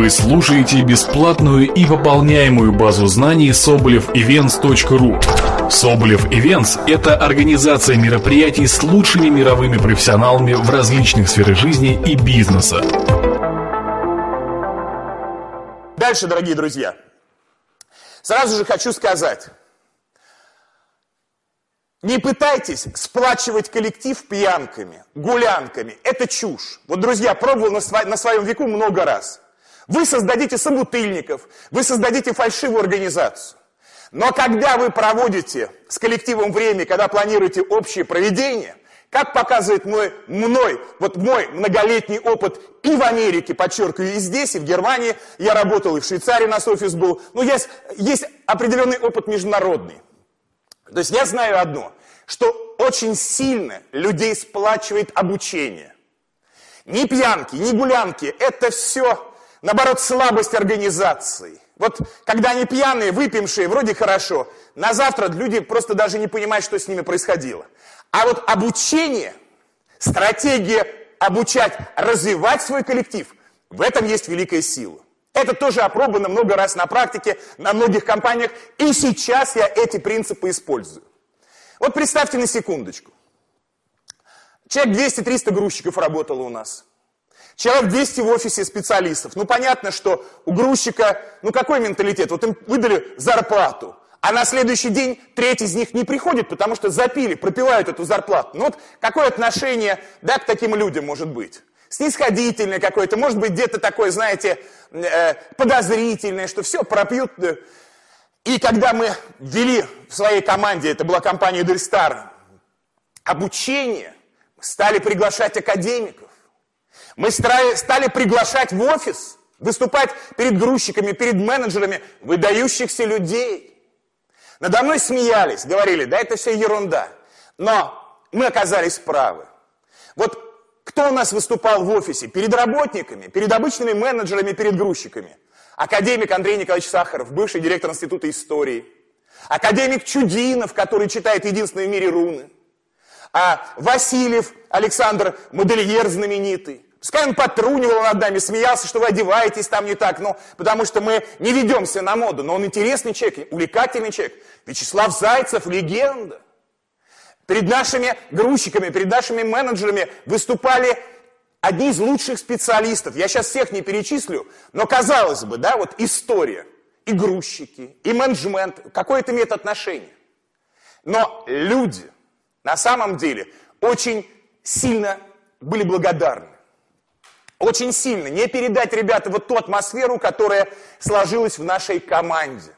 Вы слушаете бесплатную и пополняемую базу знаний sobolevevents.ru Соболев Events – это организация мероприятий с лучшими мировыми профессионалами в различных сферах жизни и бизнеса. Дальше, дорогие друзья. Сразу же хочу сказать. Не пытайтесь сплачивать коллектив пьянками, гулянками. Это чушь. Вот, друзья, пробовал на, сво- на своем веку много раз. Вы создадите собутыльников, вы создадите фальшивую организацию. Но когда вы проводите с коллективом время, когда планируете общее проведение, как показывает мой, мной, вот мой многолетний опыт и в Америке, подчеркиваю, и здесь, и в Германии, я работал, и в Швейцарии у нас офис был, но есть, есть определенный опыт международный. То есть я знаю одно, что очень сильно людей сплачивает обучение. Ни пьянки, ни гулянки, это все, наоборот, слабость организации. Вот когда они пьяные, выпившие, вроде хорошо, на завтра люди просто даже не понимают, что с ними происходило. А вот обучение, стратегия обучать, развивать свой коллектив, в этом есть великая сила. Это тоже опробовано много раз на практике, на многих компаниях, и сейчас я эти принципы использую. Вот представьте на секундочку. Человек 200-300 грузчиков работало у нас. Человек 200 в офисе специалистов. Ну, понятно, что у грузчика, ну, какой менталитет? Вот им выдали зарплату, а на следующий день треть из них не приходит, потому что запили, пропивают эту зарплату. Ну, вот какое отношение, да, к таким людям может быть? Снисходительное какое-то, может быть, где-то такое, знаете, э, подозрительное, что все, пропьют. И когда мы ввели в своей команде, это была компания Дельстар, обучение, стали приглашать академиков. Мы стали приглашать в офис, выступать перед грузчиками, перед менеджерами выдающихся людей. Надо мной смеялись, говорили, да это все ерунда. Но мы оказались правы. Вот кто у нас выступал в офисе? Перед работниками, перед обычными менеджерами, перед грузчиками. Академик Андрей Николаевич Сахаров, бывший директор Института истории. Академик Чудинов, который читает единственный в мире руны. А Васильев Александр, модельер знаменитый. Пускай он потрунивал над нами, смеялся, что вы одеваетесь там не так, ну, потому что мы не ведемся на моду. Но он интересный человек, увлекательный человек. Вячеслав Зайцев, легенда. Перед нашими грузчиками, перед нашими менеджерами выступали одни из лучших специалистов. Я сейчас всех не перечислю, но казалось бы, да, вот история, и грузчики, и менеджмент, какое это имеет отношение. Но люди на самом деле очень сильно были благодарны. Очень сильно. Не передать, ребята, вот ту атмосферу, которая сложилась в нашей команде.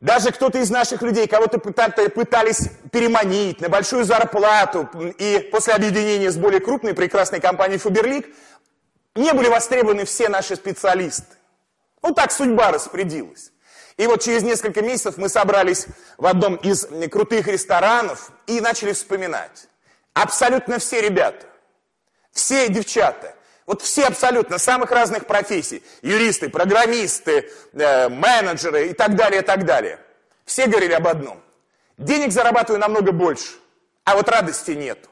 Даже кто-то из наших людей, кого-то пытались переманить на большую зарплату, и после объединения с более крупной прекрасной компанией Фаберлик не были востребованы все наши специалисты. Ну так судьба распорядилась. И вот через несколько месяцев мы собрались в одном из крутых ресторанов и начали вспоминать. Абсолютно все ребята, все девчата, вот все абсолютно, самых разных профессий, юристы, программисты, э, менеджеры и так далее, и так далее. Все говорили об одном. Денег зарабатываю намного больше, а вот радости нету.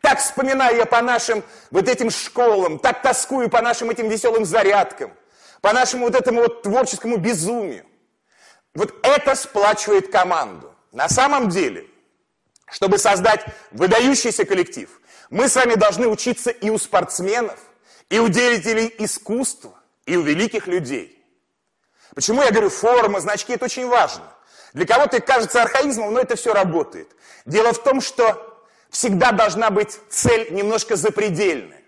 Так вспоминаю я по нашим вот этим школам, так тоскую по нашим этим веселым зарядкам, по нашему вот этому вот творческому безумию. Вот это сплачивает команду. На самом деле, чтобы создать выдающийся коллектив, мы с вами должны учиться и у спортсменов, и у деятелей искусства, и у великих людей. Почему я говорю форма, значки, это очень важно. Для кого-то кажется архаизмом, но это все работает. Дело в том, что всегда должна быть цель немножко запредельная.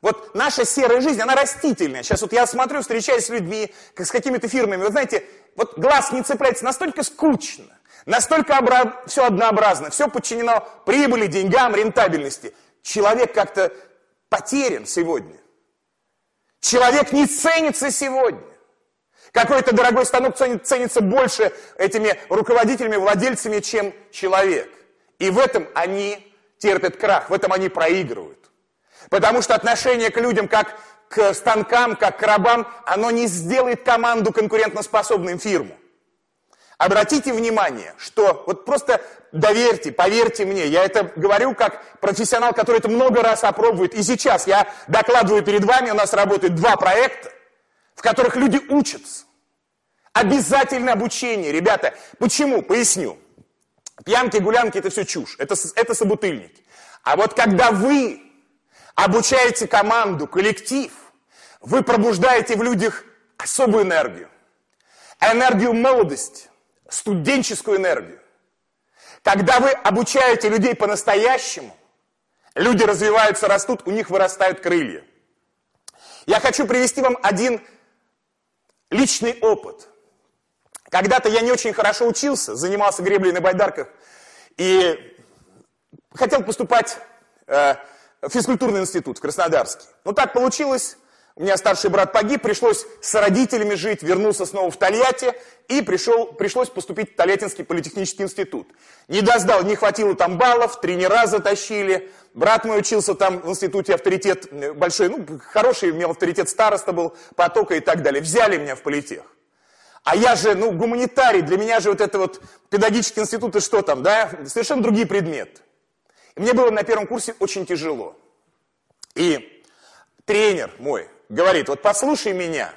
Вот наша серая жизнь, она растительная. Сейчас вот я смотрю, встречаюсь с людьми, с какими-то фирмами. Вы знаете, вот глаз не цепляется, настолько скучно, настолько обра... все однообразно, все подчинено прибыли, деньгам, рентабельности. Человек как-то потерян сегодня. Человек не ценится сегодня. Какой-то дорогой станок ценится больше этими руководителями, владельцами, чем человек. И в этом они терпят крах, в этом они проигрывают. Потому что отношение к людям, как к станкам, как к рабам, оно не сделает команду конкурентоспособным фирму. Обратите внимание, что вот просто доверьте, поверьте мне, я это говорю как профессионал, который это много раз опробует. И сейчас я докладываю перед вами, у нас работают два проекта, в которых люди учатся. Обязательное обучение, ребята. Почему? Поясню. Пьянки, гулянки – это все чушь, это, это собутыльники. А вот когда вы обучаете команду, коллектив, вы пробуждаете в людях особую энергию. Энергию молодости, студенческую энергию. Когда вы обучаете людей по-настоящему, люди развиваются, растут, у них вырастают крылья. Я хочу привести вам один личный опыт. Когда-то я не очень хорошо учился, занимался греблей на байдарках и хотел поступать э, в физкультурный институт в Краснодарске. Но так получилось, у меня старший брат погиб, пришлось с родителями жить, вернулся снова в Тольятти, и пришел, пришлось поступить в Тольяттинский политехнический институт. Не доздал, не хватило там баллов, тренера затащили. Брат мой учился там в институте, авторитет э, большой, ну, хороший, имел авторитет староста был, потока и так далее. Взяли меня в политех. А я же, ну, гуманитарий, для меня же вот это вот педагогический институт и что там, да, совершенно другие предметы. И мне было на первом курсе очень тяжело. И тренер мой, говорит, вот послушай меня,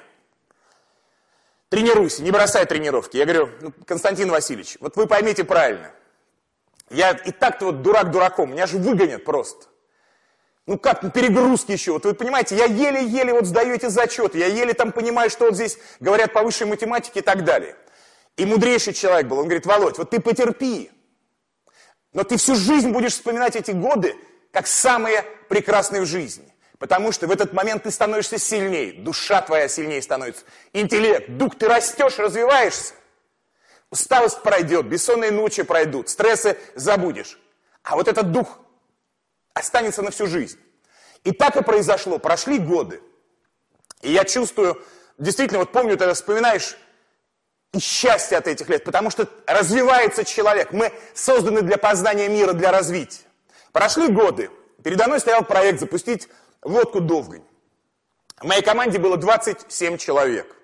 тренируйся, не бросай тренировки. Я говорю, ну, Константин Васильевич, вот вы поймите правильно, я и так-то вот дурак дураком, меня же выгонят просто. Ну как, ну, перегрузки еще. Вот вы понимаете, я еле-еле вот сдаю эти зачеты, я еле там понимаю, что вот здесь говорят по высшей математике и так далее. И мудрейший человек был, он говорит, Володь, вот ты потерпи, но ты всю жизнь будешь вспоминать эти годы, как самые прекрасные в жизни. Потому что в этот момент ты становишься сильнее, душа твоя сильнее становится, интеллект, дух, ты растешь, развиваешься. Усталость пройдет, бессонные ночи пройдут, стрессы забудешь. А вот этот дух останется на всю жизнь. И так и произошло. Прошли годы. И я чувствую, действительно, вот помню, ты вспоминаешь и счастье от этих лет, потому что развивается человек. Мы созданы для познания мира, для развития. Прошли годы. Передо мной стоял проект запустить лодку «Довгань». В моей команде было 27 человек.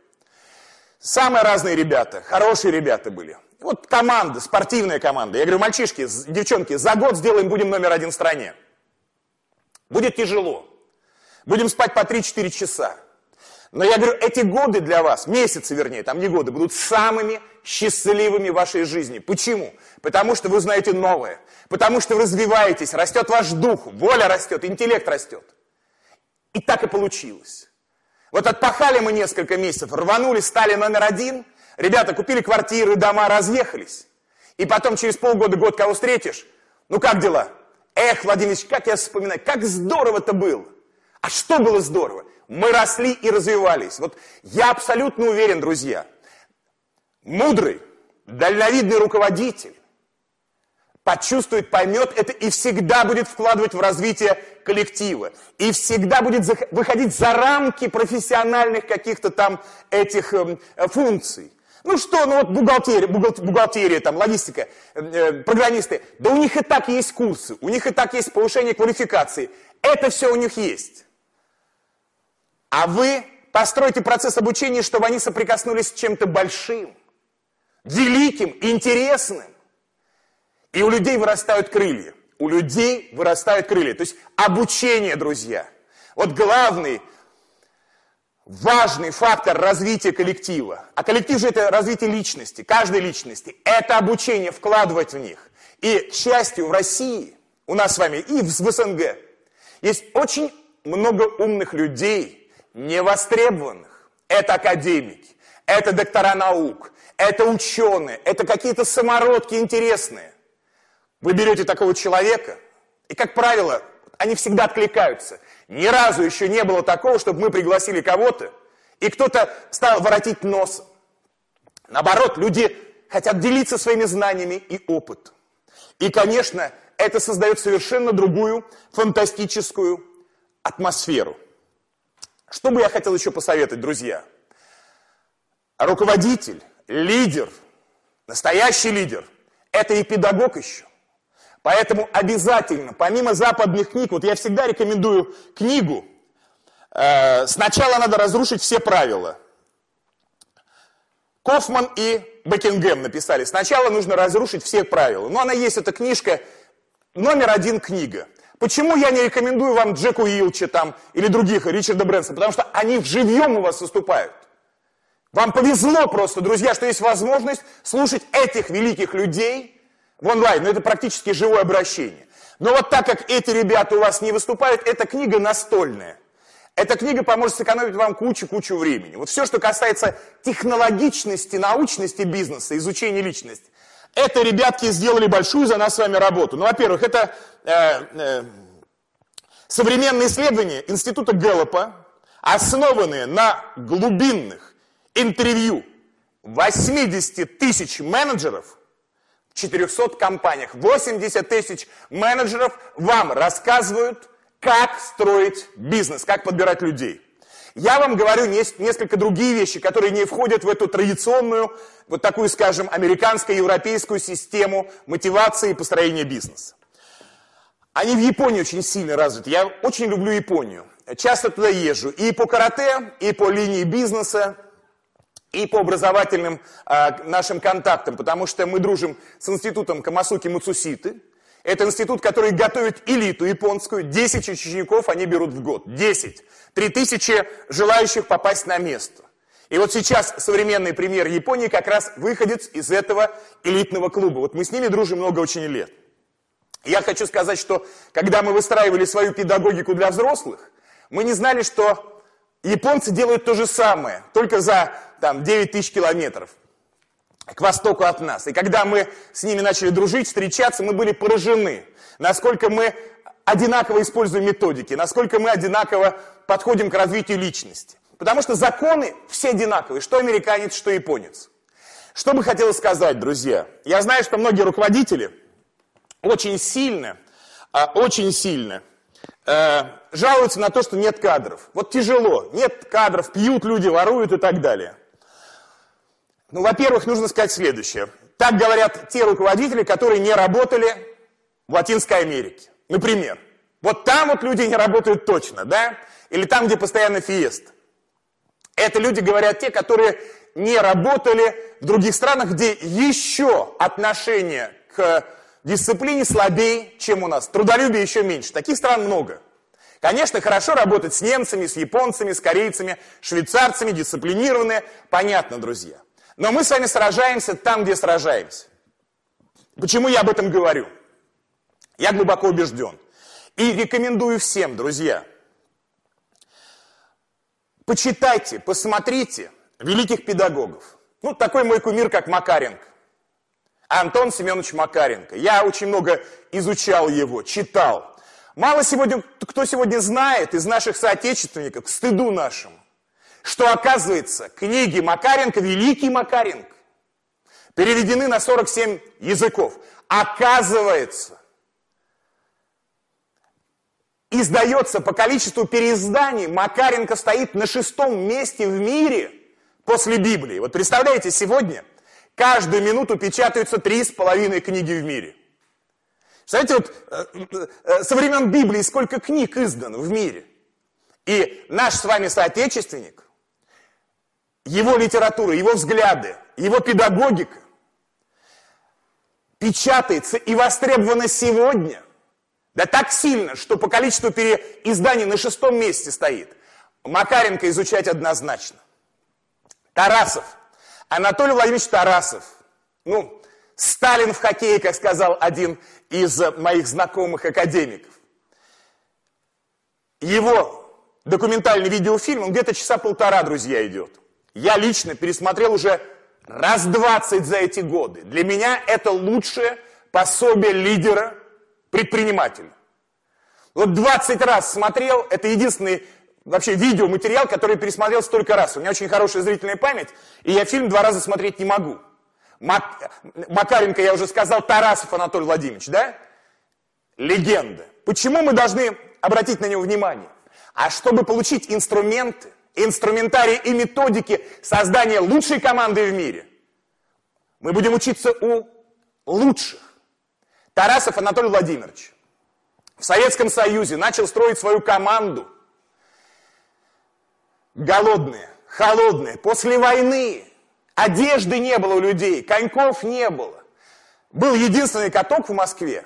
Самые разные ребята, хорошие ребята были. Вот команда, спортивная команда. Я говорю, мальчишки, девчонки, за год сделаем, будем номер один в стране. Будет тяжело. Будем спать по 3-4 часа. Но я говорю, эти годы для вас, месяцы вернее, там не годы, будут самыми счастливыми в вашей жизни. Почему? Потому что вы узнаете новое. Потому что вы развиваетесь, растет ваш дух, воля растет, интеллект растет. И так и получилось. Вот отпахали мы несколько месяцев, рванули, стали номер один. Ребята купили квартиры, дома, разъехались. И потом через полгода, год кого встретишь, ну как дела? Эх, Владимир как я вспоминаю, как здорово-то было. А что было здорово? Мы росли и развивались. Вот я абсолютно уверен, друзья, мудрый, дальновидный руководитель почувствует, поймет это и всегда будет вкладывать в развитие коллектива. И всегда будет выходить за рамки профессиональных каких-то там этих э, функций. Ну что, ну вот бухгалтерия, бухгалтерия, там, логистика, э, программисты, да у них и так есть курсы, у них и так есть повышение квалификации. Это все у них есть. А вы постройте процесс обучения, чтобы они соприкоснулись с чем-то большим, великим, интересным. И у людей вырастают крылья. У людей вырастают крылья. То есть обучение, друзья. Вот главный важный фактор развития коллектива. А коллектив же это развитие личности, каждой личности. Это обучение, вкладывать в них. И, к счастью, в России, у нас с вами и в СНГ, есть очень много умных людей, невостребованных. Это академики, это доктора наук, это ученые, это какие-то самородки интересные. Вы берете такого человека, и, как правило, они всегда откликаются – ни разу еще не было такого, чтобы мы пригласили кого-то, и кто-то стал воротить нос. Наоборот, люди хотят делиться своими знаниями и опытом. И, конечно, это создает совершенно другую фантастическую атмосферу. Что бы я хотел еще посоветовать, друзья? Руководитель, лидер, настоящий лидер, это и педагог еще. Поэтому обязательно, помимо западных книг, вот я всегда рекомендую книгу, э, сначала надо разрушить все правила. Кофман и Бекингем написали, сначала нужно разрушить все правила. Но она есть, эта книжка, номер один книга. Почему я не рекомендую вам Джеку Илча там или других, Ричарда Брэнсона? Потому что они живьем у вас выступают. Вам повезло просто, друзья, что есть возможность слушать этих великих людей в онлайн. Но это практически живое обращение. Но вот так как эти ребята у вас не выступают, эта книга настольная. Эта книга поможет сэкономить вам кучу-кучу времени. Вот все, что касается технологичности, научности бизнеса, изучения личности, это ребятки сделали большую за нас с вами работу. Ну, во-первых, это э, э, современные исследования Института Гэллопа, основанные на глубинных интервью 80 тысяч менеджеров 400 компаниях. 80 тысяч менеджеров вам рассказывают, как строить бизнес, как подбирать людей. Я вам говорю несколько другие вещи, которые не входят в эту традиционную, вот такую, скажем, американско-европейскую систему мотивации и построения бизнеса. Они в Японии очень сильно развиты. Я очень люблю Японию. Часто туда езжу. И по карате, и по линии бизнеса, и по образовательным э, нашим контактам, потому что мы дружим с институтом Камасуки Муцуситы. Это институт, который готовит элиту японскую. 10 учеников они берут в год. 10. 3000 желающих попасть на место. И вот сейчас современный премьер Японии как раз выходец из этого элитного клуба. Вот мы с ними дружим много очень лет. Я хочу сказать, что когда мы выстраивали свою педагогику для взрослых, мы не знали, что японцы делают то же самое, только за там, 9 тысяч километров к востоку от нас. И когда мы с ними начали дружить, встречаться, мы были поражены, насколько мы одинаково используем методики, насколько мы одинаково подходим к развитию личности. Потому что законы все одинаковые, что американец, что японец. Что бы хотелось сказать, друзья? Я знаю, что многие руководители очень сильно, а, очень сильно э, жалуются на то, что нет кадров. Вот тяжело, нет кадров, пьют люди, воруют и так далее. Ну, во-первых, нужно сказать следующее. Так говорят те руководители, которые не работали в Латинской Америке. Например, вот там вот люди не работают точно, да? Или там, где постоянно фиест. Это люди говорят те, которые не работали в других странах, где еще отношение к дисциплине слабее, чем у нас. Трудолюбие еще меньше. Таких стран много. Конечно, хорошо работать с немцами, с японцами, с корейцами, швейцарцами, дисциплинированные. Понятно, друзья. Но мы с вами сражаемся там, где сражаемся. Почему я об этом говорю? Я глубоко убежден. И рекомендую всем, друзья, почитайте, посмотрите великих педагогов. Ну, такой мой кумир, как Макаренко. Антон Семенович Макаренко. Я очень много изучал его, читал. Мало сегодня, кто сегодня знает из наших соотечественников, к стыду нашему, что оказывается книги Макаренко, великий Макаренко, переведены на 47 языков. Оказывается, издается по количеству переизданий, Макаренко стоит на шестом месте в мире после Библии. Вот представляете, сегодня Каждую минуту печатаются три с половиной книги в мире. Знаете, вот э, э, со времен Библии сколько книг издано в мире. И наш с вами соотечественник, его литература, его взгляды, его педагогика печатается и востребована сегодня. Да так сильно, что по количеству переизданий на шестом месте стоит. Макаренко изучать однозначно. Тарасов – Анатолий Владимирович Тарасов, ну, Сталин в хоккее, как сказал один из моих знакомых академиков. Его документальный видеофильм, он где-то часа полтора, друзья, идет. Я лично пересмотрел уже раз двадцать за эти годы. Для меня это лучшее пособие лидера, предпринимателя. Вот 20 раз смотрел, это единственный вообще видеоматериал, который пересмотрел столько раз. У меня очень хорошая зрительная память, и я фильм два раза смотреть не могу. Мак... Макаренко, я уже сказал, Тарасов Анатолий Владимирович, да? Легенда. Почему мы должны обратить на него внимание? А чтобы получить инструменты, инструментарии и методики создания лучшей команды в мире, мы будем учиться у лучших. Тарасов Анатолий Владимирович в Советском Союзе начал строить свою команду – голодные, холодные, после войны. Одежды не было у людей, коньков не было. Был единственный каток в Москве,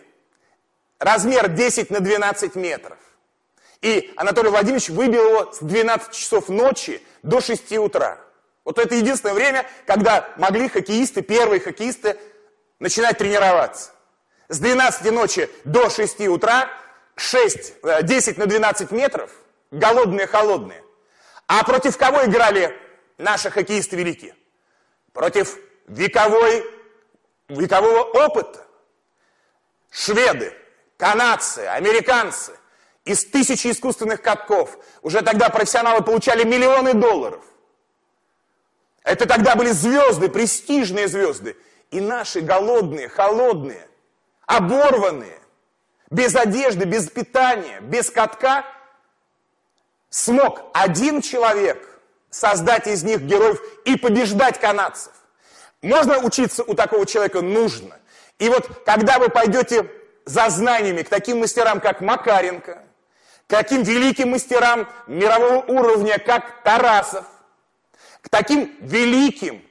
размер 10 на 12 метров. И Анатолий Владимирович выбил его с 12 часов ночи до 6 утра. Вот это единственное время, когда могли хоккеисты, первые хоккеисты, начинать тренироваться. С 12 ночи до 6 утра, 6, 10 э, на 12 метров, голодные-холодные. А против кого играли наши хоккеисты великие? Против вековой, векового опыта. Шведы, канадцы, американцы. Из тысячи искусственных катков. Уже тогда профессионалы получали миллионы долларов. Это тогда были звезды, престижные звезды. И наши голодные, холодные, оборванные, без одежды, без питания, без катка, смог один человек создать из них героев и побеждать канадцев. Можно учиться у такого человека? Нужно. И вот когда вы пойдете за знаниями к таким мастерам, как Макаренко, к таким великим мастерам мирового уровня, как Тарасов, к таким великим